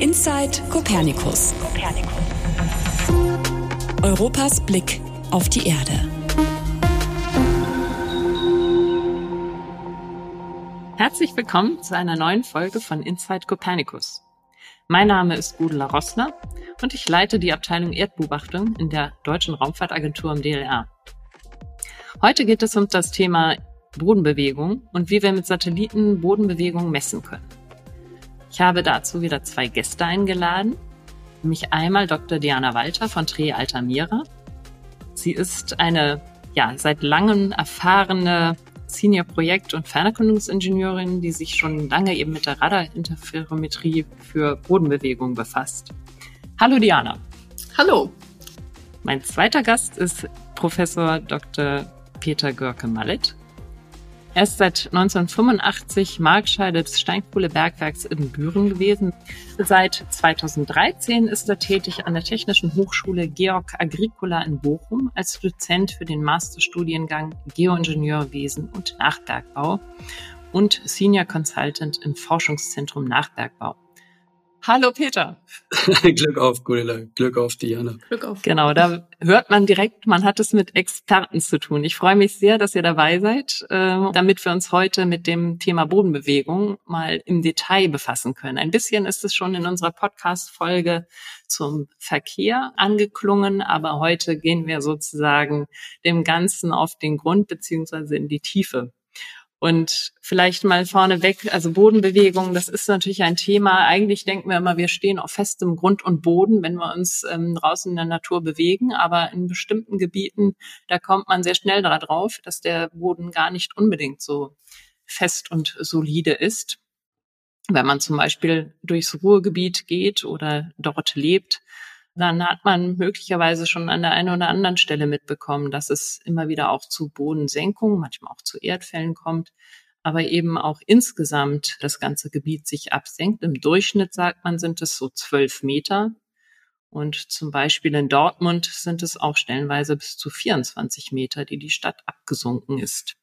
Inside Copernicus. Europas Blick auf die Erde. Herzlich willkommen zu einer neuen Folge von Inside Copernicus. Mein Name ist Gudela Rossner und ich leite die Abteilung Erdbeobachtung in der Deutschen Raumfahrtagentur im DLR. Heute geht es um das Thema Bodenbewegung und wie wir mit Satelliten Bodenbewegung messen können. Ich habe dazu wieder zwei Gäste eingeladen, nämlich einmal Dr. Diana Walter von TRE Altamira. Sie ist eine ja, seit langem erfahrene Senior Projekt- und Fernerkundungsingenieurin, die sich schon lange eben mit der Radarinterferometrie für Bodenbewegung befasst. Hallo Diana. Hallo. Mein zweiter Gast ist Professor Dr. Peter Görke-Mallet. Er ist seit 1985 Markscheider des Steinkohlebergwerks in Büren gewesen. Seit 2013 ist er tätig an der Technischen Hochschule Georg Agricola in Bochum als Dozent für den Masterstudiengang Geoingenieurwesen und Nachbergbau und Senior Consultant im Forschungszentrum Nachbergbau. Hallo Peter. Glück auf, Gudela. Glück auf, Diana. Glück auf. Genau, da hört man direkt, man hat es mit Experten zu tun. Ich freue mich sehr, dass ihr dabei seid, äh, damit wir uns heute mit dem Thema Bodenbewegung mal im Detail befassen können. Ein bisschen ist es schon in unserer Podcast-Folge zum Verkehr angeklungen, aber heute gehen wir sozusagen dem Ganzen auf den Grund beziehungsweise in die Tiefe. Und vielleicht mal vorneweg, also Bodenbewegung, das ist natürlich ein Thema. Eigentlich denken wir immer, wir stehen auf festem Grund und Boden, wenn wir uns ähm, draußen in der Natur bewegen. Aber in bestimmten Gebieten, da kommt man sehr schnell darauf, dass der Boden gar nicht unbedingt so fest und solide ist. Wenn man zum Beispiel durchs Ruhrgebiet geht oder dort lebt, dann hat man möglicherweise schon an der einen oder anderen Stelle mitbekommen, dass es immer wieder auch zu Bodensenkungen, manchmal auch zu Erdfällen kommt, aber eben auch insgesamt das ganze Gebiet sich absenkt. Im Durchschnitt sagt man, sind es so zwölf Meter. Und zum Beispiel in Dortmund sind es auch stellenweise bis zu 24 Meter, die die Stadt abgesunken ist.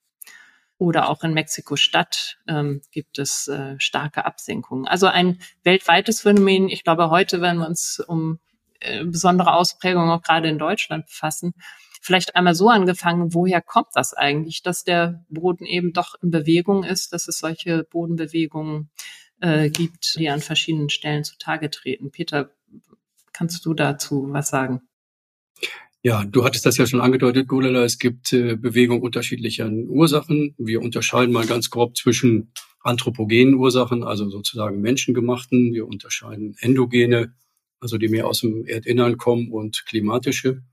Oder auch in Mexiko-Stadt ähm, gibt es äh, starke Absenkungen. Also ein weltweites Phänomen. Ich glaube, heute, wenn wir uns um äh, besondere Ausprägungen auch gerade in Deutschland befassen. Vielleicht einmal so angefangen, woher kommt das eigentlich, dass der Boden eben doch in Bewegung ist, dass es solche Bodenbewegungen äh, gibt, die an verschiedenen Stellen zutage treten. Peter, kannst du dazu was sagen? Ja, du hattest das ja schon angedeutet, Gulala. Es gibt äh, Bewegung unterschiedlicher Ursachen. Wir unterscheiden mal ganz grob zwischen anthropogenen Ursachen, also sozusagen menschengemachten. Wir unterscheiden endogene also die mehr aus dem Erdinnern kommen und klimatische.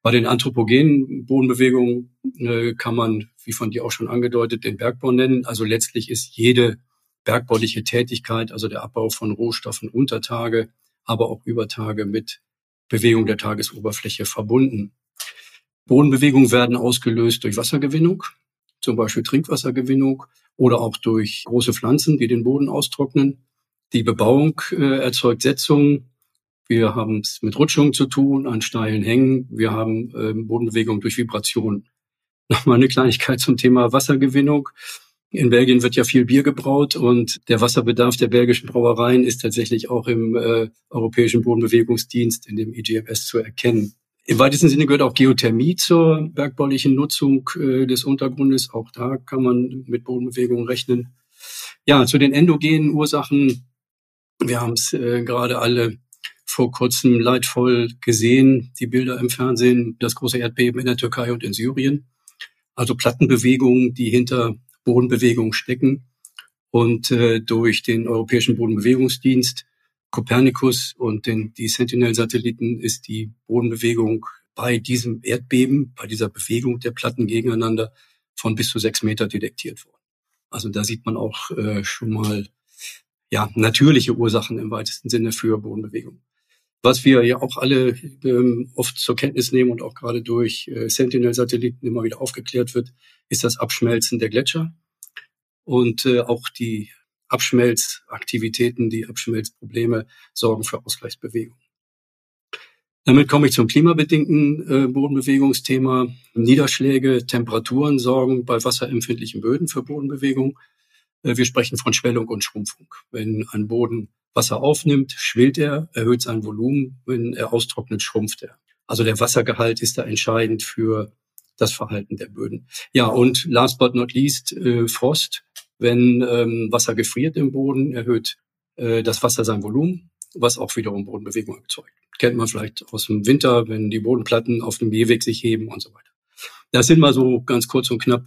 Bei den anthropogenen Bodenbewegungen äh, kann man, wie von dir auch schon angedeutet, den Bergbau nennen. Also letztlich ist jede bergbauliche Tätigkeit, also der Abbau von Rohstoffen unter Tage, aber auch über Tage mit Bewegung der Tagesoberfläche verbunden. Bodenbewegungen werden ausgelöst durch Wassergewinnung, zum Beispiel Trinkwassergewinnung oder auch durch große Pflanzen, die den Boden austrocknen. Die Bebauung äh, erzeugt Setzungen, wir haben es mit Rutschungen zu tun, an steilen Hängen. Wir haben ähm, Bodenbewegung durch Vibration. Nochmal eine Kleinigkeit zum Thema Wassergewinnung. In Belgien wird ja viel Bier gebraut und der Wasserbedarf der belgischen Brauereien ist tatsächlich auch im äh, Europäischen Bodenbewegungsdienst, in dem IGMS, zu erkennen. Im weitesten Sinne gehört auch Geothermie zur bergbaulichen Nutzung äh, des Untergrundes. Auch da kann man mit Bodenbewegung rechnen. Ja, zu den endogenen Ursachen. Wir haben es äh, gerade alle vor kurzem leidvoll gesehen, die Bilder im Fernsehen, das große Erdbeben in der Türkei und in Syrien. Also Plattenbewegungen, die hinter Bodenbewegungen stecken. Und äh, durch den Europäischen Bodenbewegungsdienst, Copernicus und den, die Sentinel-Satelliten ist die Bodenbewegung bei diesem Erdbeben, bei dieser Bewegung der Platten gegeneinander von bis zu sechs Meter detektiert worden. Also da sieht man auch äh, schon mal ja natürliche Ursachen im weitesten Sinne für Bodenbewegung. Was wir ja auch alle ähm, oft zur Kenntnis nehmen und auch gerade durch äh, Sentinel-Satelliten immer wieder aufgeklärt wird, ist das Abschmelzen der Gletscher und äh, auch die Abschmelzaktivitäten, die Abschmelzprobleme sorgen für Ausgleichsbewegung. Damit komme ich zum klimabedingten äh, Bodenbewegungsthema. Niederschläge, Temperaturen sorgen bei wasserempfindlichen Böden für Bodenbewegung. Äh, wir sprechen von Schwellung und Schrumpfung. Wenn ein Boden Wasser aufnimmt, schwillt er, erhöht sein Volumen, wenn er austrocknet, schrumpft er. Also der Wassergehalt ist da entscheidend für das Verhalten der Böden. Ja, und last but not least, äh, Frost. Wenn ähm, Wasser gefriert im Boden, erhöht äh, das Wasser sein Volumen, was auch wiederum Bodenbewegung erzeugt. Kennt man vielleicht aus dem Winter, wenn die Bodenplatten auf dem Gehweg sich heben und so weiter. Das sind mal so ganz kurz und knapp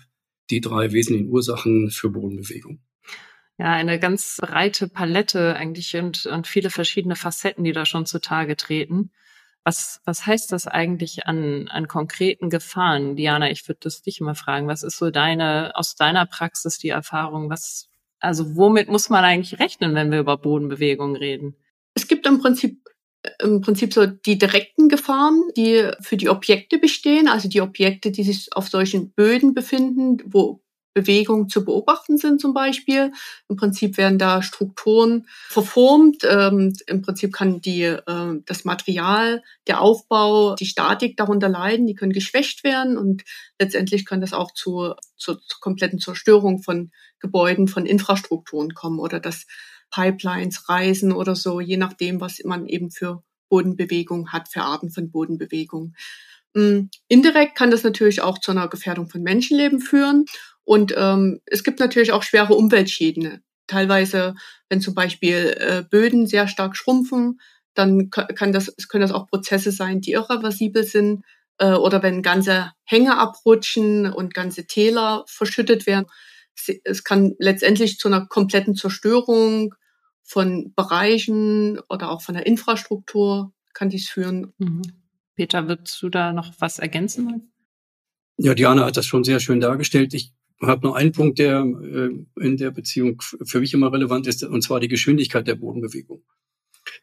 die drei wesentlichen Ursachen für Bodenbewegung. Ja, eine ganz breite Palette eigentlich und, und viele verschiedene Facetten, die da schon zutage treten. Was, was heißt das eigentlich an, an konkreten Gefahren? Diana, ich würde das dich mal fragen. Was ist so deine, aus deiner Praxis die Erfahrung? Was, also womit muss man eigentlich rechnen, wenn wir über Bodenbewegungen reden? Es gibt im Prinzip im Prinzip so die direkten Gefahren, die für die Objekte bestehen, also die Objekte, die sich auf solchen Böden befinden, wo Bewegungen zu beobachten sind zum Beispiel. Im Prinzip werden da Strukturen verformt. Ähm, Im Prinzip kann die, äh, das Material, der Aufbau, die Statik darunter leiden. Die können geschwächt werden und letztendlich kann das auch zu, zu, zur kompletten Zerstörung von Gebäuden, von Infrastrukturen kommen oder dass Pipelines reisen oder so, je nachdem, was man eben für Bodenbewegung hat, für Arten von Bodenbewegung. Mm, indirekt kann das natürlich auch zu einer Gefährdung von Menschenleben führen. Und ähm, es gibt natürlich auch schwere Umweltschäden. Teilweise, wenn zum Beispiel äh, Böden sehr stark schrumpfen, dann kann das, es können das auch Prozesse sein, die irreversibel sind. Äh, oder wenn ganze Hänge abrutschen und ganze Täler verschüttet werden. Es kann letztendlich zu einer kompletten Zerstörung von Bereichen oder auch von der Infrastruktur kann dies führen. Mhm. Peter, würdest du da noch was ergänzen? Ja, Diana hat das schon sehr schön dargestellt. Ich habe noch einen Punkt, der äh, in der Beziehung für mich immer relevant ist, und zwar die Geschwindigkeit der Bodenbewegung.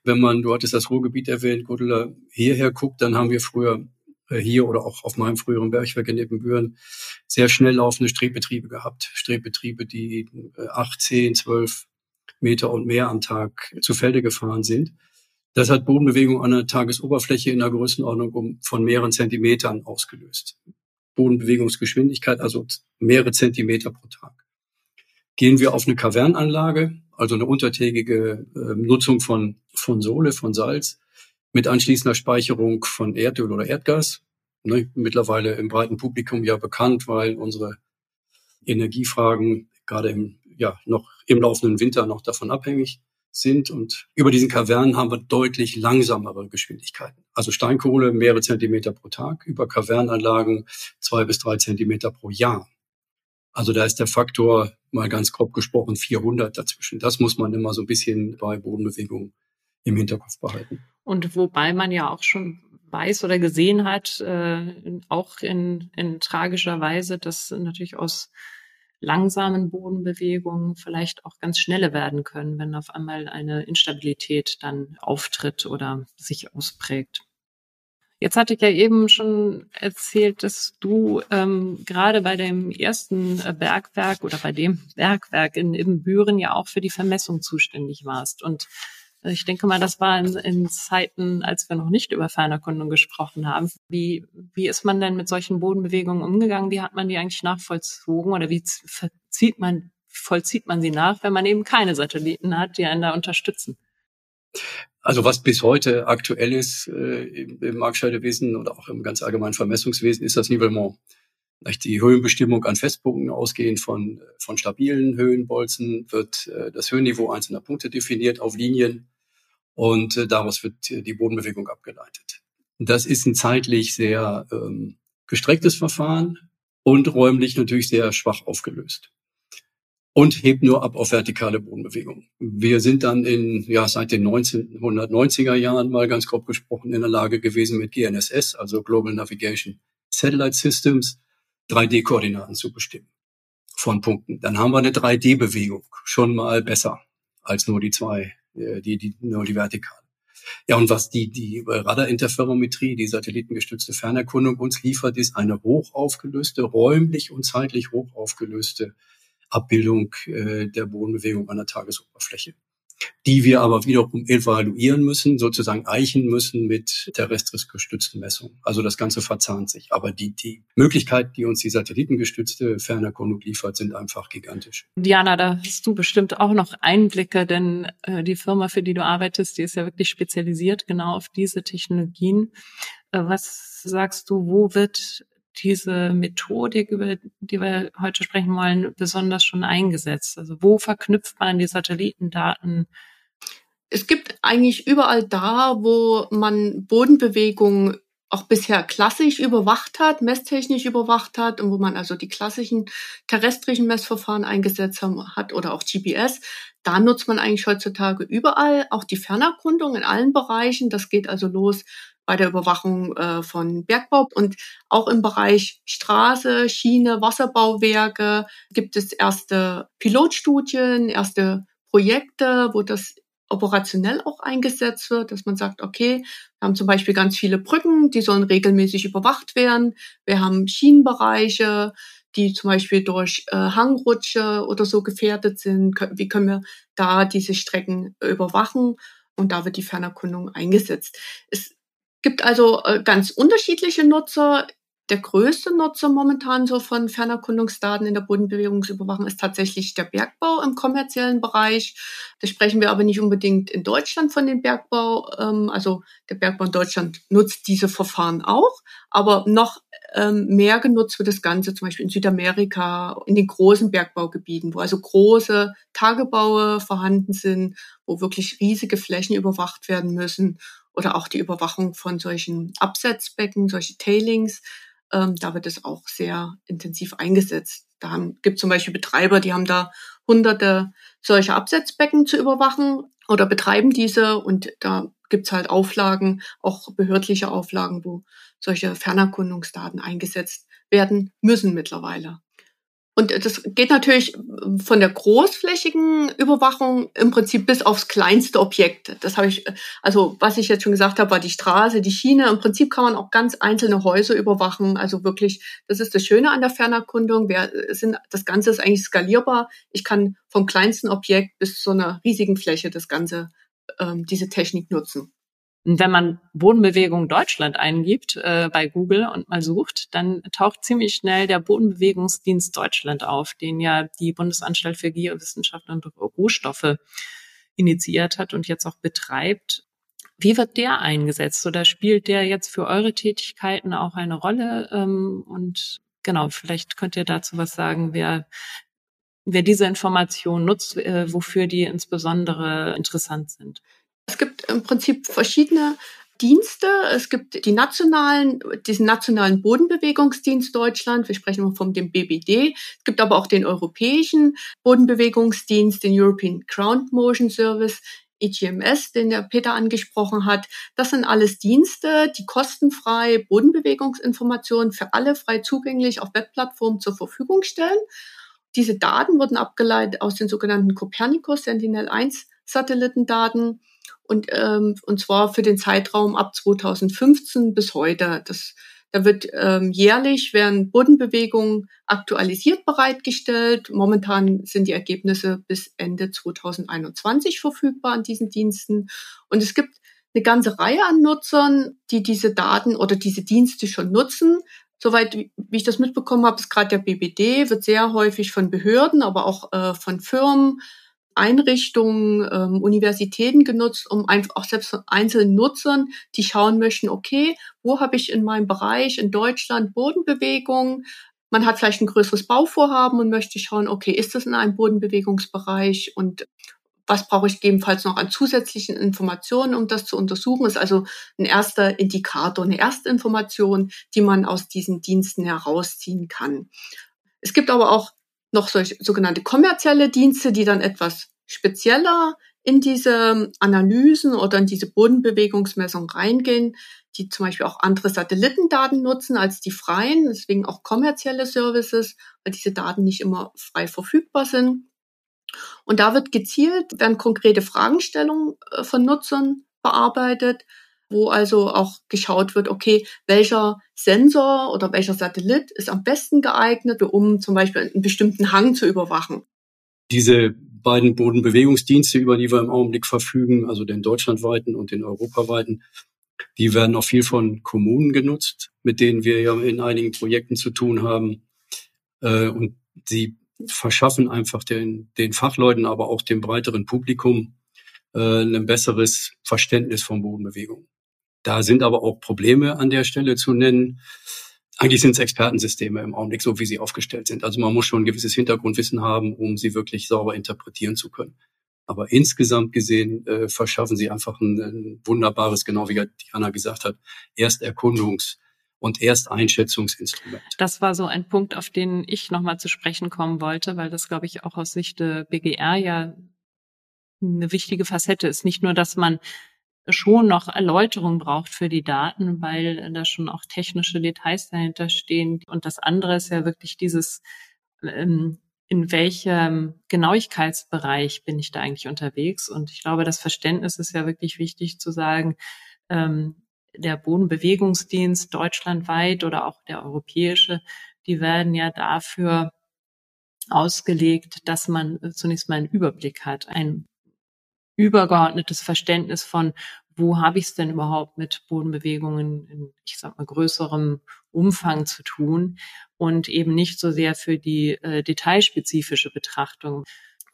Wenn man, du hattest das Ruhrgebiet erwähnt, Gudula, hierher guckt, dann haben wir früher äh, hier oder auch auf meinem früheren Bergwerk in Ebenbüren sehr schnell laufende Strebbetriebe gehabt. Strebbetriebe, die äh, acht, zehn, zwölf Meter und mehr am Tag zu Felde gefahren sind. Das hat Bodenbewegung an der Tagesoberfläche in der Größenordnung um von mehreren Zentimetern ausgelöst. Bodenbewegungsgeschwindigkeit, also mehrere Zentimeter pro Tag. Gehen wir auf eine Kavernanlage, also eine untertägige äh, Nutzung von, von Sohle, von Salz, mit anschließender Speicherung von Erdöl oder Erdgas. Ne, mittlerweile im breiten Publikum ja bekannt, weil unsere Energiefragen gerade im, ja, noch im laufenden Winter noch davon abhängig sind. Und über diesen Kavernen haben wir deutlich langsamere Geschwindigkeiten. Also Steinkohle mehrere Zentimeter pro Tag, über Kavernanlagen zwei bis drei Zentimeter pro Jahr. Also da ist der Faktor mal ganz grob gesprochen 400 dazwischen. Das muss man immer so ein bisschen bei Bodenbewegungen im Hinterkopf behalten. Und wobei man ja auch schon weiß oder gesehen hat, äh, auch in, in tragischer Weise, dass natürlich aus langsamen Bodenbewegungen vielleicht auch ganz schnelle werden können, wenn auf einmal eine Instabilität dann auftritt oder sich ausprägt. Jetzt hatte ich ja eben schon erzählt, dass du ähm, gerade bei dem ersten äh, Bergwerk oder bei dem Bergwerk in Ibbenbüren ja auch für die Vermessung zuständig warst. Und ich denke mal, das war in, in Zeiten, als wir noch nicht über Fernerkundung gesprochen haben. Wie, wie ist man denn mit solchen Bodenbewegungen umgegangen? Wie hat man die eigentlich nachvollzogen oder wie verzieht man, vollzieht man sie nach, wenn man eben keine Satelliten hat, die einen da unterstützen? Also was bis heute aktuell ist äh, im, im Marktscheidewesen oder auch im ganz allgemeinen Vermessungswesen, ist das Nivellement. Die Höhenbestimmung an Festpunkten ausgehend von, von stabilen Höhenbolzen wird äh, das Höhenniveau einzelner Punkte definiert auf Linien und äh, daraus wird äh, die Bodenbewegung abgeleitet. Das ist ein zeitlich sehr ähm, gestrecktes Verfahren und räumlich natürlich sehr schwach aufgelöst und hebt nur ab auf vertikale Bodenbewegung. Wir sind dann in, ja, seit den 1990er Jahren mal ganz grob gesprochen in der Lage gewesen mit GNSS, also Global Navigation Satellite Systems, 3D-Koordinaten zu bestimmen von Punkten. Dann haben wir eine 3D-Bewegung, schon mal besser als nur die zwei die, die, nur die vertikale. Ja, und was die, die Radarinterferometrie, die satellitengestützte Fernerkundung uns liefert, ist eine hoch aufgelöste, räumlich und zeitlich hoch aufgelöste Abbildung äh, der Bodenbewegung an der Tagesoberfläche. Die wir aber wiederum evaluieren müssen, sozusagen eichen müssen mit terrestrisch gestützten Messungen. Also das Ganze verzahnt sich. Aber die, die Möglichkeiten, die uns die satellitengestützte Fernerkundung liefert, sind einfach gigantisch. Diana, da hast du bestimmt auch noch Einblicke, denn äh, die Firma, für die du arbeitest, die ist ja wirklich spezialisiert genau auf diese Technologien. Äh, was sagst du, wo wird diese Methodik, über die wir heute sprechen wollen, besonders schon eingesetzt? Also wo verknüpft man die Satellitendaten? Es gibt eigentlich überall da, wo man Bodenbewegungen auch bisher klassisch überwacht hat, messtechnisch überwacht hat und wo man also die klassischen terrestrischen Messverfahren eingesetzt hat oder auch GPS, da nutzt man eigentlich heutzutage überall auch die Fernerkundung in allen Bereichen. Das geht also los bei der Überwachung äh, von Bergbau und auch im Bereich Straße, Schiene, Wasserbauwerke gibt es erste Pilotstudien, erste Projekte, wo das operationell auch eingesetzt wird, dass man sagt, okay, wir haben zum Beispiel ganz viele Brücken, die sollen regelmäßig überwacht werden. Wir haben Schienenbereiche, die zum Beispiel durch äh, Hangrutsche oder so gefährdet sind. Wie können wir da diese Strecken überwachen? Und da wird die Fernerkundung eingesetzt. Es gibt also äh, ganz unterschiedliche Nutzer. Der größte Nutzer momentan so von Fernerkundungsdaten in der Bodenbewegungsüberwachung ist tatsächlich der Bergbau im kommerziellen Bereich. Da sprechen wir aber nicht unbedingt in Deutschland von dem Bergbau. Ähm, also der Bergbau in Deutschland nutzt diese Verfahren auch, aber noch ähm, mehr genutzt wird das Ganze zum Beispiel in Südamerika, in den großen Bergbaugebieten, wo also große Tagebaue vorhanden sind, wo wirklich riesige Flächen überwacht werden müssen oder auch die Überwachung von solchen Absetzbecken, solche Tailings. Ähm, da wird es auch sehr intensiv eingesetzt. Da gibt zum Beispiel Betreiber, die haben da hunderte solcher Absetzbecken zu überwachen oder betreiben diese und da gibt's halt Auflagen, auch behördliche Auflagen, wo solche Fernerkundungsdaten eingesetzt werden müssen mittlerweile. Und das geht natürlich von der großflächigen Überwachung im Prinzip bis aufs kleinste Objekt. Das habe ich, also was ich jetzt schon gesagt habe, war die Straße, die Schiene. Im Prinzip kann man auch ganz einzelne Häuser überwachen. Also wirklich, das ist das Schöne an der Fernerkundung. Wir sind, das Ganze ist eigentlich skalierbar. Ich kann vom kleinsten Objekt bis zu einer riesigen Fläche das Ganze, ähm, diese Technik nutzen. Und wenn man Bodenbewegung Deutschland eingibt äh, bei Google und mal sucht, dann taucht ziemlich schnell der Bodenbewegungsdienst Deutschland auf, den ja die Bundesanstalt für Geowissenschaft und Rohstoffe initiiert hat und jetzt auch betreibt. Wie wird der eingesetzt oder spielt der jetzt für eure Tätigkeiten auch eine Rolle? Ähm, und genau, vielleicht könnt ihr dazu was sagen, wer, wer diese Information nutzt, äh, wofür die insbesondere interessant sind. Es gibt im Prinzip verschiedene Dienste. Es gibt die nationalen, diesen nationalen Bodenbewegungsdienst Deutschland. Wir sprechen vom dem BBD. Es gibt aber auch den europäischen Bodenbewegungsdienst, den European Ground Motion Service. EGMS, den der Peter angesprochen hat. Das sind alles Dienste, die kostenfrei Bodenbewegungsinformationen für alle frei zugänglich auf Webplattformen zur Verfügung stellen. Diese Daten wurden abgeleitet aus den sogenannten Copernicus Sentinel-1 Satellitendaten und, ähm, und zwar für den Zeitraum ab 2015 bis heute. Das, da wird ähm, jährlich werden Bodenbewegungen aktualisiert bereitgestellt. Momentan sind die Ergebnisse bis Ende 2021 verfügbar an diesen Diensten. Und es gibt eine ganze Reihe an Nutzern, die diese Daten oder diese Dienste schon nutzen. Soweit wie ich das mitbekommen habe, ist gerade der BBD, wird sehr häufig von Behörden, aber auch äh, von Firmen, Einrichtungen, ähm, Universitäten genutzt, um einfach auch selbst einzelnen Nutzern, die schauen möchten, okay, wo habe ich in meinem Bereich in Deutschland Bodenbewegung? Man hat vielleicht ein größeres Bauvorhaben und möchte schauen, okay, ist das in einem Bodenbewegungsbereich und was brauche ich gegebenenfalls noch an zusätzlichen Informationen, um das zu untersuchen? Das ist also ein erster Indikator, eine erste Information, die man aus diesen Diensten herausziehen kann. Es gibt aber auch noch solche sogenannte kommerzielle Dienste, die dann etwas spezieller in diese Analysen oder in diese Bodenbewegungsmessung reingehen, die zum Beispiel auch andere Satellitendaten nutzen als die freien, deswegen auch kommerzielle Services, weil diese Daten nicht immer frei verfügbar sind. Und da wird gezielt, werden konkrete Fragestellungen äh, von Nutzern bearbeitet wo also auch geschaut wird, okay, welcher Sensor oder welcher Satellit ist am besten geeignet, um zum Beispiel einen bestimmten Hang zu überwachen. Diese beiden Bodenbewegungsdienste, über die wir im Augenblick verfügen, also den deutschlandweiten und den europaweiten, die werden auch viel von Kommunen genutzt, mit denen wir ja in einigen Projekten zu tun haben. Äh, und sie verschaffen einfach den, den Fachleuten, aber auch dem breiteren Publikum äh, ein besseres Verständnis von Bodenbewegung. Da sind aber auch Probleme an der Stelle zu nennen. Eigentlich sind es Expertensysteme im Augenblick, so wie sie aufgestellt sind. Also man muss schon ein gewisses Hintergrundwissen haben, um sie wirklich sauber interpretieren zu können. Aber insgesamt gesehen äh, verschaffen sie einfach ein, ein wunderbares, genau wie Diana gesagt hat, Ersterkundungs- und Ersteinschätzungsinstrument. Das war so ein Punkt, auf den ich nochmal zu sprechen kommen wollte, weil das, glaube ich, auch aus Sicht der BGR ja eine wichtige Facette ist. Nicht nur, dass man schon noch Erläuterung braucht für die Daten, weil da schon auch technische Details dahinter stehen. Und das andere ist ja wirklich dieses, ähm, in welchem Genauigkeitsbereich bin ich da eigentlich unterwegs? Und ich glaube, das Verständnis ist ja wirklich wichtig zu sagen, ähm, der Bodenbewegungsdienst deutschlandweit oder auch der europäische, die werden ja dafür ausgelegt, dass man zunächst mal einen Überblick hat, ein übergeordnetes Verständnis von, wo habe ich es denn überhaupt mit Bodenbewegungen in, ich sag mal, größerem Umfang zu tun und eben nicht so sehr für die äh, detailspezifische Betrachtung.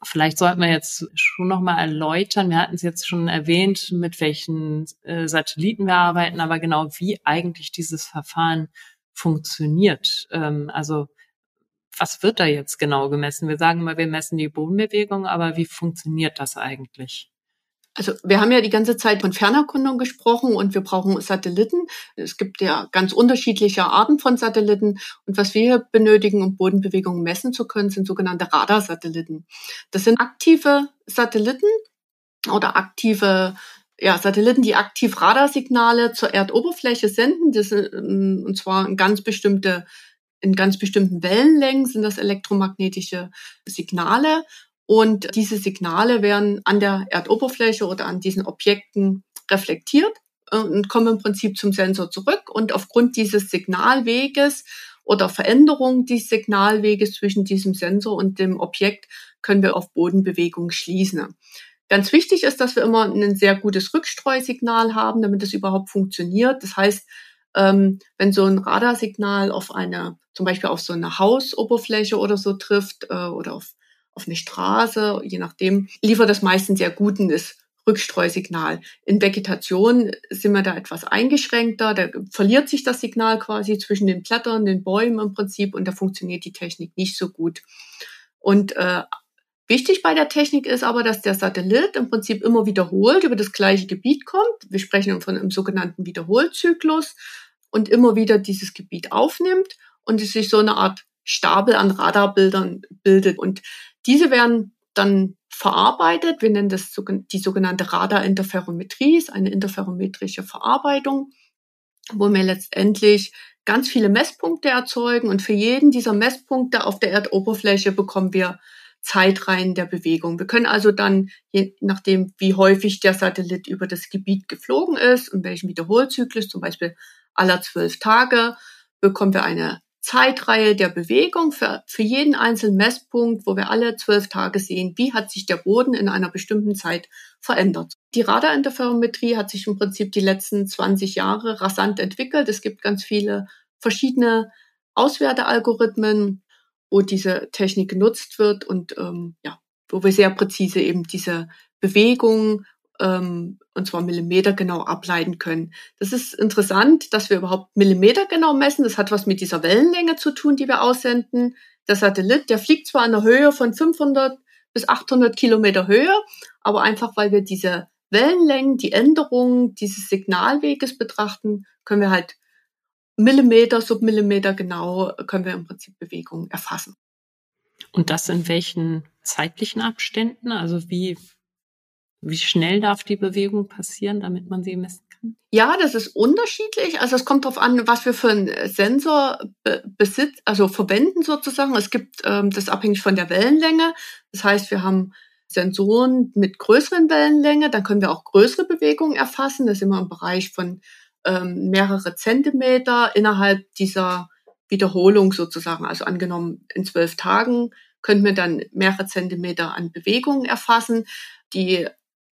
Vielleicht sollten wir jetzt schon nochmal erläutern, wir hatten es jetzt schon erwähnt, mit welchen äh, Satelliten wir arbeiten, aber genau wie eigentlich dieses Verfahren funktioniert. Ähm, also was wird da jetzt genau gemessen? Wir sagen immer, wir messen die Bodenbewegung, aber wie funktioniert das eigentlich? Also wir haben ja die ganze Zeit von Fernerkundung gesprochen und wir brauchen Satelliten. Es gibt ja ganz unterschiedliche Arten von Satelliten. Und was wir benötigen, um Bodenbewegungen messen zu können, sind sogenannte Radarsatelliten. Das sind aktive Satelliten oder aktive ja, Satelliten, die aktiv Radarsignale zur Erdoberfläche senden. Das sind, ähm, und zwar in ganz bestimmte in ganz bestimmten Wellenlängen sind das elektromagnetische Signale und diese Signale werden an der Erdoberfläche oder an diesen Objekten reflektiert und kommen im Prinzip zum Sensor zurück. Und aufgrund dieses Signalweges oder Veränderung des Signalweges zwischen diesem Sensor und dem Objekt können wir auf Bodenbewegung schließen. Ganz wichtig ist, dass wir immer ein sehr gutes Rückstreusignal haben, damit es überhaupt funktioniert. Das heißt, ähm, wenn so ein Radarsignal auf eine, zum Beispiel auf so eine Hausoberfläche oder so trifft äh, oder auf auf eine Straße, je nachdem, liefert das meistens sehr gutes Rückstreusignal. In Vegetation sind wir da etwas eingeschränkter, da verliert sich das Signal quasi zwischen den Blättern, den Bäumen im Prinzip und da funktioniert die Technik nicht so gut. Und äh, wichtig bei der Technik ist aber, dass der Satellit im Prinzip immer wiederholt über das gleiche Gebiet kommt. Wir sprechen von einem sogenannten Wiederholzyklus und immer wieder dieses Gebiet aufnimmt und es sich so eine Art Stapel an Radarbildern bildet. Und diese werden dann verarbeitet. Wir nennen das die sogenannte Radarinterferometrie, ist eine interferometrische Verarbeitung, wo wir letztendlich ganz viele Messpunkte erzeugen und für jeden dieser Messpunkte auf der Erdoberfläche bekommen wir Zeitreihen der Bewegung. Wir können also dann, je nachdem, wie häufig der Satellit über das Gebiet geflogen ist und welchen Wiederholzyklus, zum Beispiel aller zwölf Tage, bekommen wir eine Zeitreihe der Bewegung für, für jeden einzelnen Messpunkt, wo wir alle zwölf Tage sehen, wie hat sich der Boden in einer bestimmten Zeit verändert. Die Radarinterferometrie hat sich im Prinzip die letzten 20 Jahre rasant entwickelt. Es gibt ganz viele verschiedene Auswertealgorithmen, wo diese Technik genutzt wird und ähm, ja, wo wir sehr präzise eben diese Bewegung ähm, und zwar Millimeter genau ableiten können. Das ist interessant, dass wir überhaupt Millimeter genau messen. Das hat was mit dieser Wellenlänge zu tun, die wir aussenden. Der Satellit, der fliegt zwar in einer Höhe von 500 bis 800 Kilometer Höhe, aber einfach weil wir diese Wellenlängen, die Änderungen dieses Signalweges betrachten, können wir halt Millimeter, Submillimeter genau, können wir im Prinzip Bewegungen erfassen. Und das in welchen zeitlichen Abständen? Also wie wie schnell darf die Bewegung passieren, damit man sie messen kann? Ja, das ist unterschiedlich. Also es kommt darauf an, was wir für einen Sensor besitz, also verwenden sozusagen. Es gibt ähm, das abhängig von der Wellenlänge. Das heißt, wir haben Sensoren mit größeren Wellenlänge, dann können wir auch größere Bewegungen erfassen. Das ist immer im Bereich von ähm, mehrere Zentimeter innerhalb dieser Wiederholung sozusagen. Also angenommen in zwölf Tagen können wir dann mehrere Zentimeter an Bewegungen erfassen. Die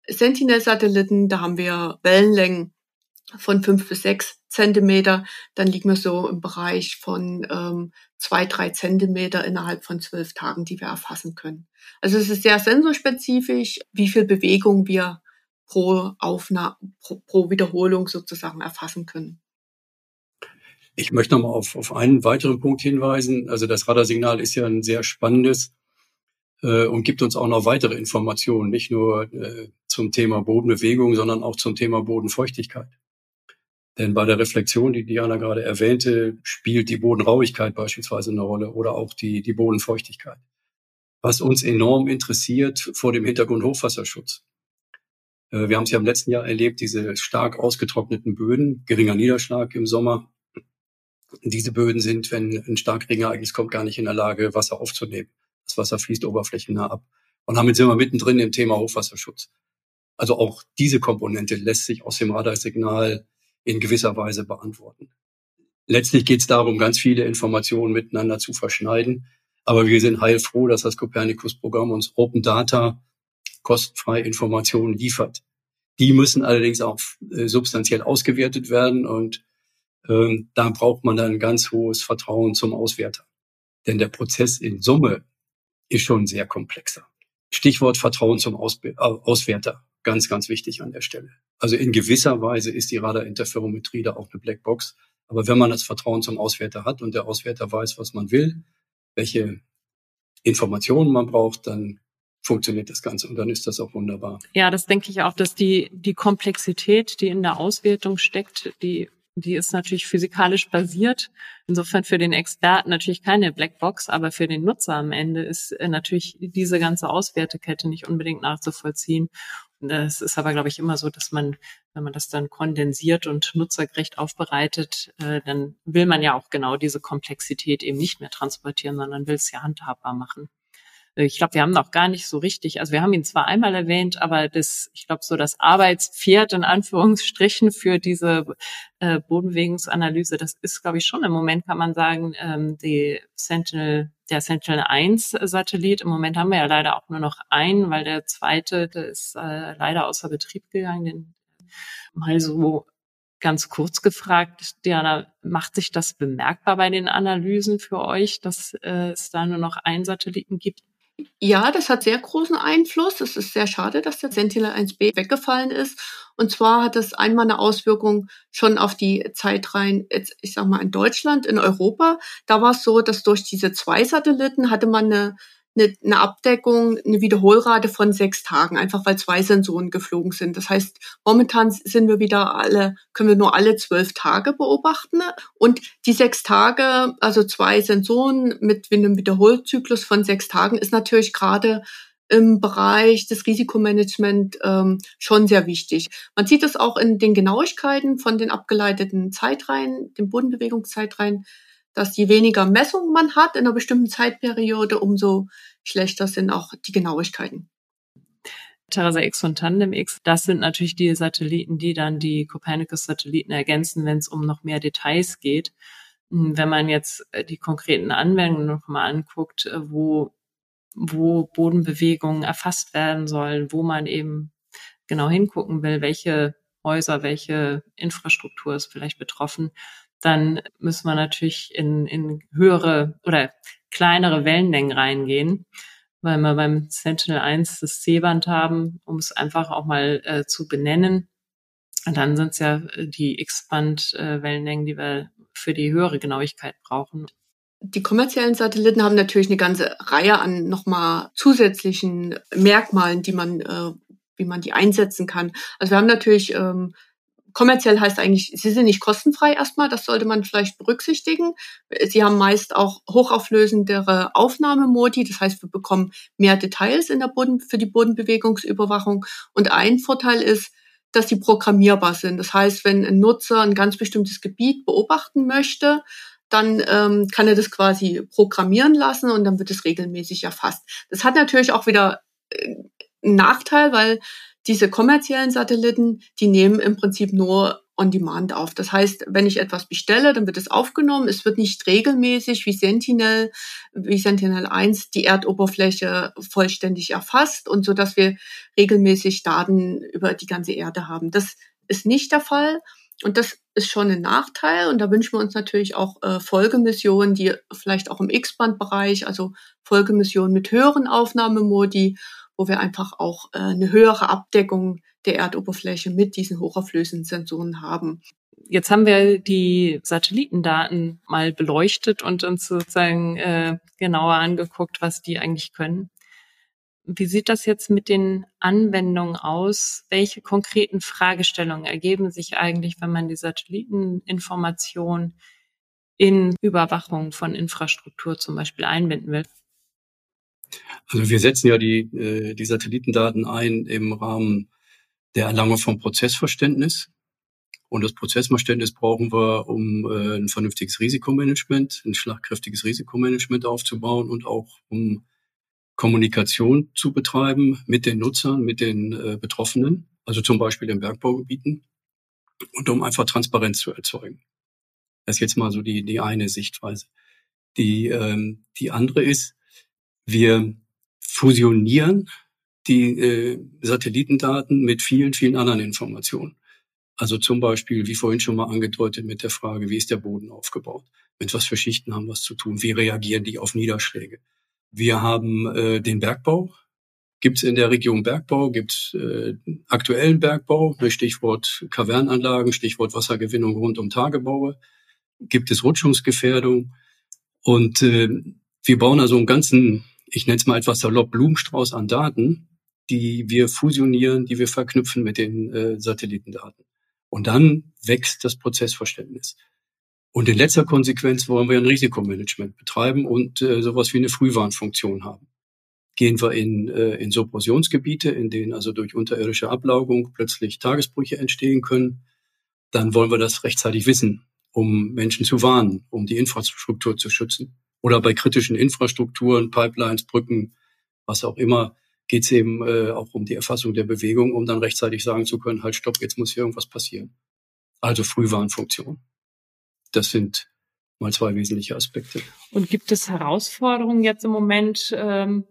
Sentinel-Satelliten, da haben wir Wellenlängen von fünf bis sechs Zentimeter, dann liegen wir so im Bereich von ähm, zwei, drei Zentimeter innerhalb von zwölf Tagen, die wir erfassen können. Also es ist sehr sensorspezifisch, wie viel Bewegung wir pro Aufnahme, pro, pro Wiederholung sozusagen erfassen können. Ich möchte noch mal auf, auf einen weiteren Punkt hinweisen. Also das Radarsignal ist ja ein sehr spannendes äh, und gibt uns auch noch weitere Informationen, nicht nur äh, zum Thema Bodenbewegung, sondern auch zum Thema Bodenfeuchtigkeit. Denn bei der Reflexion, die Diana gerade erwähnte, spielt die Bodenrauigkeit beispielsweise eine Rolle oder auch die, die Bodenfeuchtigkeit. Was uns enorm interessiert vor dem Hintergrund Hochwasserschutz. Äh, wir haben es ja im letzten Jahr erlebt, diese stark ausgetrockneten Böden, geringer Niederschlag im Sommer. Diese Böden sind, wenn ein stark Regenereignis kommt, gar nicht in der Lage, Wasser aufzunehmen. Das Wasser fließt oberflächennah ab. Und damit sind wir mittendrin im Thema Hochwasserschutz. Also auch diese Komponente lässt sich aus dem Radarsignal in gewisser Weise beantworten. Letztlich geht es darum, ganz viele Informationen miteinander zu verschneiden. Aber wir sind heilfroh, dass das Copernicus-Programm uns Open Data kostenfrei Informationen liefert. Die müssen allerdings auch äh, substanziell ausgewertet werden und ähm, da braucht man dann ganz hohes Vertrauen zum Auswerter. Denn der Prozess in Summe ist schon sehr komplexer. Stichwort Vertrauen zum Ausbe Auswerter. Ganz, ganz wichtig an der Stelle. Also in gewisser Weise ist die Radarinterferometrie da auch eine Blackbox. Aber wenn man das Vertrauen zum Auswerter hat und der Auswerter weiß, was man will, welche Informationen man braucht, dann funktioniert das Ganze und dann ist das auch wunderbar. Ja, das denke ich auch, dass die, die Komplexität, die in der Auswertung steckt, die die ist natürlich physikalisch basiert. Insofern für den Experten natürlich keine Blackbox, aber für den Nutzer am Ende ist äh, natürlich diese ganze Auswertekette nicht unbedingt nachzuvollziehen. Das ist aber, glaube ich, immer so, dass man, wenn man das dann kondensiert und nutzergerecht aufbereitet, äh, dann will man ja auch genau diese Komplexität eben nicht mehr transportieren, sondern will es ja handhabbar machen. Ich glaube, wir haben noch gar nicht so richtig, also wir haben ihn zwar einmal erwähnt, aber das, ich glaube, so das Arbeitspferd in Anführungsstrichen für diese äh, Bodenbewegungsanalyse, das ist, glaube ich, schon im Moment, kann man sagen, ähm, die Sentinel, der Sentinel-1-Satellit. Im Moment haben wir ja leider auch nur noch einen, weil der zweite, der ist äh, leider außer Betrieb gegangen, den mal so ganz kurz gefragt, Diana, macht sich das bemerkbar bei den Analysen für euch, dass äh, es da nur noch einen Satelliten gibt? Ja, das hat sehr großen Einfluss. Es ist sehr schade, dass der Sentinel 1b weggefallen ist. Und zwar hat das einmal eine Auswirkung schon auf die Zeitreihen, ich sag mal in Deutschland, in Europa. Da war es so, dass durch diese zwei Satelliten hatte man eine eine, eine Abdeckung, eine Wiederholrate von sechs Tagen, einfach weil zwei Sensoren geflogen sind. Das heißt, momentan sind wir wieder alle, können wir nur alle zwölf Tage beobachten. Und die sechs Tage, also zwei Sensoren mit einem Wiederholzyklus von sechs Tagen, ist natürlich gerade im Bereich des Risikomanagements ähm, schon sehr wichtig. Man sieht es auch in den Genauigkeiten von den abgeleiteten Zeitreihen, den Bodenbewegungszeitreihen, dass je weniger Messungen man hat in einer bestimmten Zeitperiode, umso schlechter sind auch die Genauigkeiten. Teresa X und Tandem X, das sind natürlich die Satelliten, die dann die Copernicus-Satelliten ergänzen, wenn es um noch mehr Details geht. Hm, wenn man jetzt äh, die konkreten Anwendungen noch mal anguckt, äh, wo, wo Bodenbewegungen erfasst werden sollen, wo man eben genau hingucken will, welche Häuser, welche Infrastruktur ist vielleicht betroffen, dann müssen wir natürlich in, in höhere oder kleinere Wellenlängen reingehen, weil wir beim Sentinel 1 das C-Band haben, um es einfach auch mal äh, zu benennen. Und dann sind es ja äh, die X-Band-Wellenlängen, äh, die wir für die höhere Genauigkeit brauchen. Die kommerziellen Satelliten haben natürlich eine ganze Reihe an nochmal zusätzlichen Merkmalen, die man, äh, wie man die einsetzen kann. Also wir haben natürlich ähm, kommerziell heißt eigentlich, sie sind nicht kostenfrei erstmal, das sollte man vielleicht berücksichtigen. Sie haben meist auch hochauflösendere Aufnahmemodi, das heißt, wir bekommen mehr Details in der Boden, für die Bodenbewegungsüberwachung. Und ein Vorteil ist, dass sie programmierbar sind. Das heißt, wenn ein Nutzer ein ganz bestimmtes Gebiet beobachten möchte, dann ähm, kann er das quasi programmieren lassen und dann wird es regelmäßig erfasst. Das hat natürlich auch wieder äh, einen Nachteil, weil diese kommerziellen Satelliten, die nehmen im Prinzip nur on demand auf. Das heißt, wenn ich etwas bestelle, dann wird es aufgenommen. Es wird nicht regelmäßig wie Sentinel, wie Sentinel 1 die Erdoberfläche vollständig erfasst und so, dass wir regelmäßig Daten über die ganze Erde haben. Das ist nicht der Fall. Und das ist schon ein Nachteil. Und da wünschen wir uns natürlich auch äh, Folgemissionen, die vielleicht auch im X-Band-Bereich, also Folgemissionen mit höheren Aufnahmemodi, wo wir einfach auch äh, eine höhere Abdeckung der Erdoberfläche mit diesen hochauflösenden Sensoren haben. Jetzt haben wir die Satellitendaten mal beleuchtet und uns sozusagen äh, genauer angeguckt, was die eigentlich können. Wie sieht das jetzt mit den Anwendungen aus? Welche konkreten Fragestellungen ergeben sich eigentlich, wenn man die Satelliteninformation in Überwachung von Infrastruktur zum Beispiel einbinden will? Also wir setzen ja die, äh, die Satellitendaten ein im Rahmen der Erlangung von Prozessverständnis. Und das Prozessverständnis brauchen wir, um äh, ein vernünftiges Risikomanagement, ein schlagkräftiges Risikomanagement aufzubauen und auch um Kommunikation zu betreiben mit den Nutzern, mit den äh, Betroffenen, also zum Beispiel in Bergbaugebieten, und um einfach Transparenz zu erzeugen. Das ist jetzt mal so die, die eine Sichtweise. Die, ähm, die andere ist, wir fusionieren die äh, Satellitendaten mit vielen, vielen anderen Informationen. Also zum Beispiel, wie vorhin schon mal angedeutet, mit der Frage, wie ist der Boden aufgebaut? Mit was für Schichten haben was zu tun? Wie reagieren die auf Niederschläge? Wir haben äh, den Bergbau. Gibt es in der Region Bergbau, gibt es äh, aktuellen Bergbau, Stichwort Kavernanlagen, Stichwort Wassergewinnung rund um Tagebaue. Gibt es Rutschungsgefährdung? Und äh, wir bauen also einen ganzen, ich nenne es mal etwas salopp, Blumenstrauß an Daten, die wir fusionieren, die wir verknüpfen mit den äh, Satellitendaten. Und dann wächst das Prozessverständnis. Und in letzter Konsequenz wollen wir ein Risikomanagement betreiben und äh, sowas wie eine Frühwarnfunktion haben. Gehen wir in, äh, in Subversionsgebiete, in denen also durch unterirdische Ablaugung plötzlich Tagesbrüche entstehen können, dann wollen wir das rechtzeitig wissen, um Menschen zu warnen, um die Infrastruktur zu schützen. Oder bei kritischen Infrastrukturen, Pipelines, Brücken, was auch immer, geht es eben äh, auch um die Erfassung der Bewegung, um dann rechtzeitig sagen zu können, halt stopp, jetzt muss hier irgendwas passieren. Also Frühwarnfunktion. Das sind mal zwei wesentliche Aspekte. Und gibt es Herausforderungen jetzt im Moment, ähm,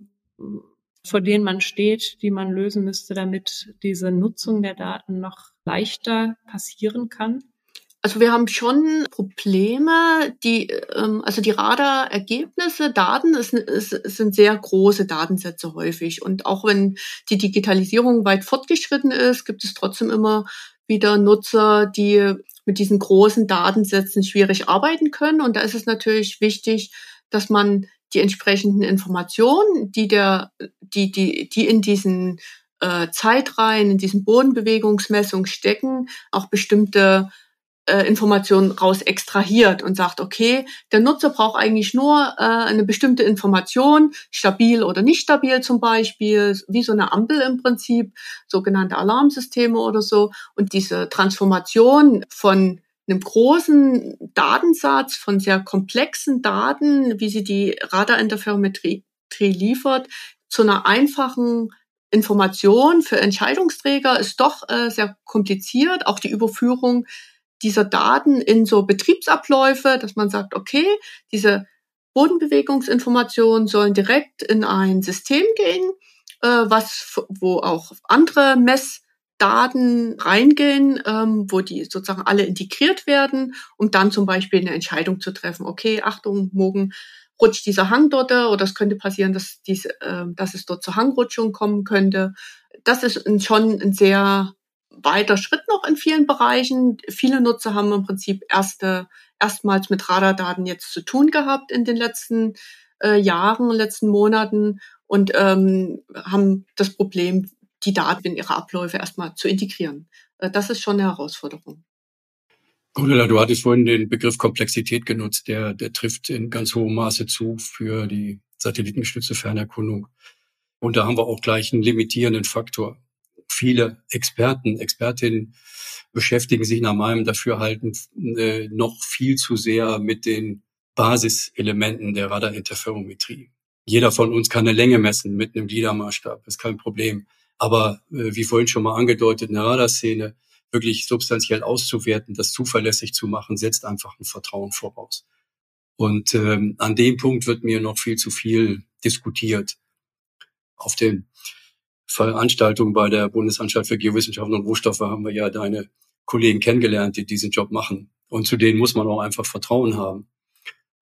vor denen man steht, die man lösen müsste, damit diese Nutzung der Daten noch leichter passieren kann? Also wir haben schon Probleme, die, ähm, also die Radarergebnisse, Daten es, es sind sehr große Datensätze häufig. Und auch wenn die Digitalisierung weit fortgeschritten ist, gibt es trotzdem immer wieder Nutzer, die mit diesen großen Datensätzen schwierig arbeiten können. Und da ist es natürlich wichtig, dass man die entsprechenden Informationen, die der, die, die, die in diesen äh, Zeitreihen, in diesen Bodenbewegungsmessungen stecken, auch bestimmte äh, Informationen raus extrahiert und sagt, okay, der Nutzer braucht eigentlich nur äh, eine bestimmte Information, stabil oder nicht stabil zum Beispiel, wie so eine Ampel im Prinzip, sogenannte Alarmsysteme oder so. Und diese Transformation von einem großen Datensatz von sehr komplexen Daten, wie sie die Radarinterferometrie liefert, zu einer einfachen Information für Entscheidungsträger ist doch äh, sehr kompliziert. Auch die Überführung dieser Daten in so Betriebsabläufe, dass man sagt, okay, diese Bodenbewegungsinformationen sollen direkt in ein System gehen, äh, was, wo auch andere Messdaten reingehen, ähm, wo die sozusagen alle integriert werden, um dann zum Beispiel eine Entscheidung zu treffen. Okay, Achtung, morgen rutscht dieser Hang dort oder es könnte passieren, dass, diese, äh, dass es dort zur Hangrutschung kommen könnte. Das ist schon ein sehr weiter Schritt noch in vielen Bereichen. Viele Nutzer haben im Prinzip erste, erstmals mit Radardaten jetzt zu tun gehabt in den letzten äh, Jahren, letzten Monaten und ähm, haben das Problem, die Daten in ihre Abläufe erstmal zu integrieren. Äh, das ist schon eine Herausforderung. Gundela, du hattest vorhin den Begriff Komplexität genutzt. Der, der trifft in ganz hohem Maße zu für die satellitengestützte Fernerkundung. Und da haben wir auch gleich einen limitierenden Faktor viele Experten, Expertinnen beschäftigen sich nach meinem Dafürhalten äh, noch viel zu sehr mit den Basiselementen der Radarinterferometrie. Jeder von uns kann eine Länge messen mit einem LIDAR-Maßstab, ist kein Problem. Aber äh, wie vorhin schon mal angedeutet, eine Radarszene wirklich substanziell auszuwerten, das zuverlässig zu machen, setzt einfach ein Vertrauen voraus. Und ähm, an dem Punkt wird mir noch viel zu viel diskutiert. Auf den Veranstaltungen bei der Bundesanstalt für Geowissenschaften und Rohstoffe haben wir ja deine Kollegen kennengelernt, die diesen Job machen. Und zu denen muss man auch einfach Vertrauen haben.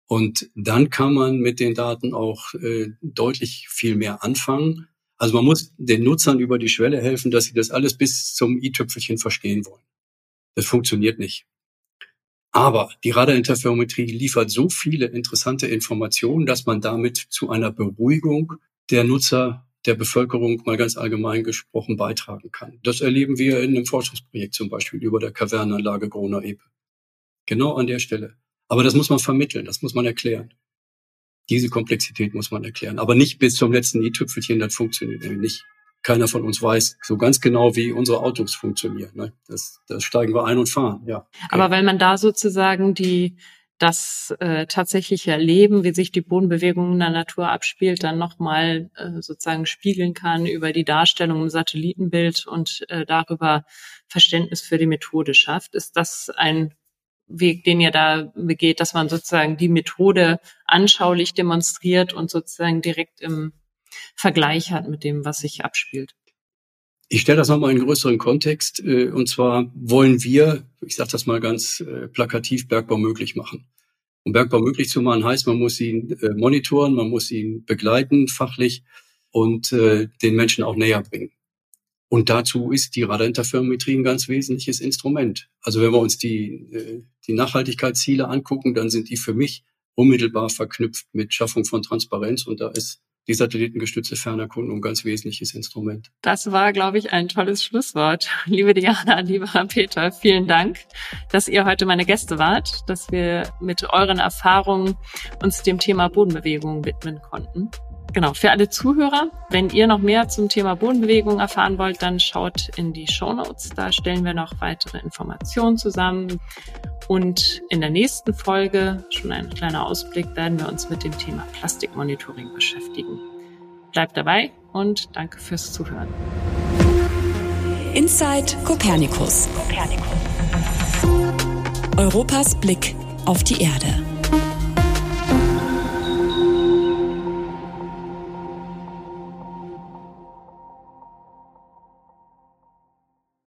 Und dann kann man mit den Daten auch äh, deutlich viel mehr anfangen. Also man muss den Nutzern über die Schwelle helfen, dass sie das alles bis zum i-Tüpfelchen verstehen wollen. Das funktioniert nicht. Aber die Radarinterferometrie liefert so viele interessante Informationen, dass man damit zu einer Beruhigung der Nutzer, der Bevölkerung mal ganz allgemein gesprochen beitragen kann. Das erleben wir in einem Forschungsprojekt zum Beispiel über der Kavernenanlage Grona Epe. Genau an der Stelle. Aber das muss man vermitteln, das muss man erklären. Diese Komplexität muss man erklären. Aber nicht bis zum letzten i-Tüpfelchen, das funktioniert nämlich nicht. Keiner von uns weiß so ganz genau, wie unsere Autos funktionieren. Ne? Das, das steigen wir ein und fahren, ja. Okay. Aber weil man da sozusagen die das äh, tatsächliche Erleben, wie sich die Bodenbewegung in der Natur abspielt, dann nochmal äh, sozusagen spiegeln kann über die Darstellung im Satellitenbild und äh, darüber Verständnis für die Methode schafft. Ist das ein Weg, den ihr da begeht, dass man sozusagen die Methode anschaulich demonstriert und sozusagen direkt im Vergleich hat mit dem, was sich abspielt. Ich stelle das nochmal in einen größeren Kontext. Äh, und zwar wollen wir, ich sage das mal ganz äh, plakativ, Bergbau möglich machen. Um Bergbau möglich zu machen, heißt, man muss ihn äh, monitoren, man muss ihn begleiten, fachlich und den Menschen auch näher bringen. Und dazu ist die Radarinterferometrie ein ganz wesentliches Instrument. Also wenn wir uns die, äh, die Nachhaltigkeitsziele angucken, dann sind die für mich unmittelbar verknüpft mit Schaffung von Transparenz und da ist die satellitengestützte Fernerkundung ganz wesentliches Instrument. Das war, glaube ich, ein tolles Schlusswort. Liebe Diana, lieber Peter, vielen Dank, dass ihr heute meine Gäste wart, dass wir mit euren Erfahrungen uns dem Thema Bodenbewegung widmen konnten. Genau, für alle Zuhörer, wenn ihr noch mehr zum Thema Bodenbewegung erfahren wollt, dann schaut in die Show Notes. Da stellen wir noch weitere Informationen zusammen. Und in der nächsten Folge, schon ein kleiner Ausblick, werden wir uns mit dem Thema Plastikmonitoring beschäftigen. Bleibt dabei und danke fürs Zuhören. Inside Copernicus. Europas Blick auf die Erde.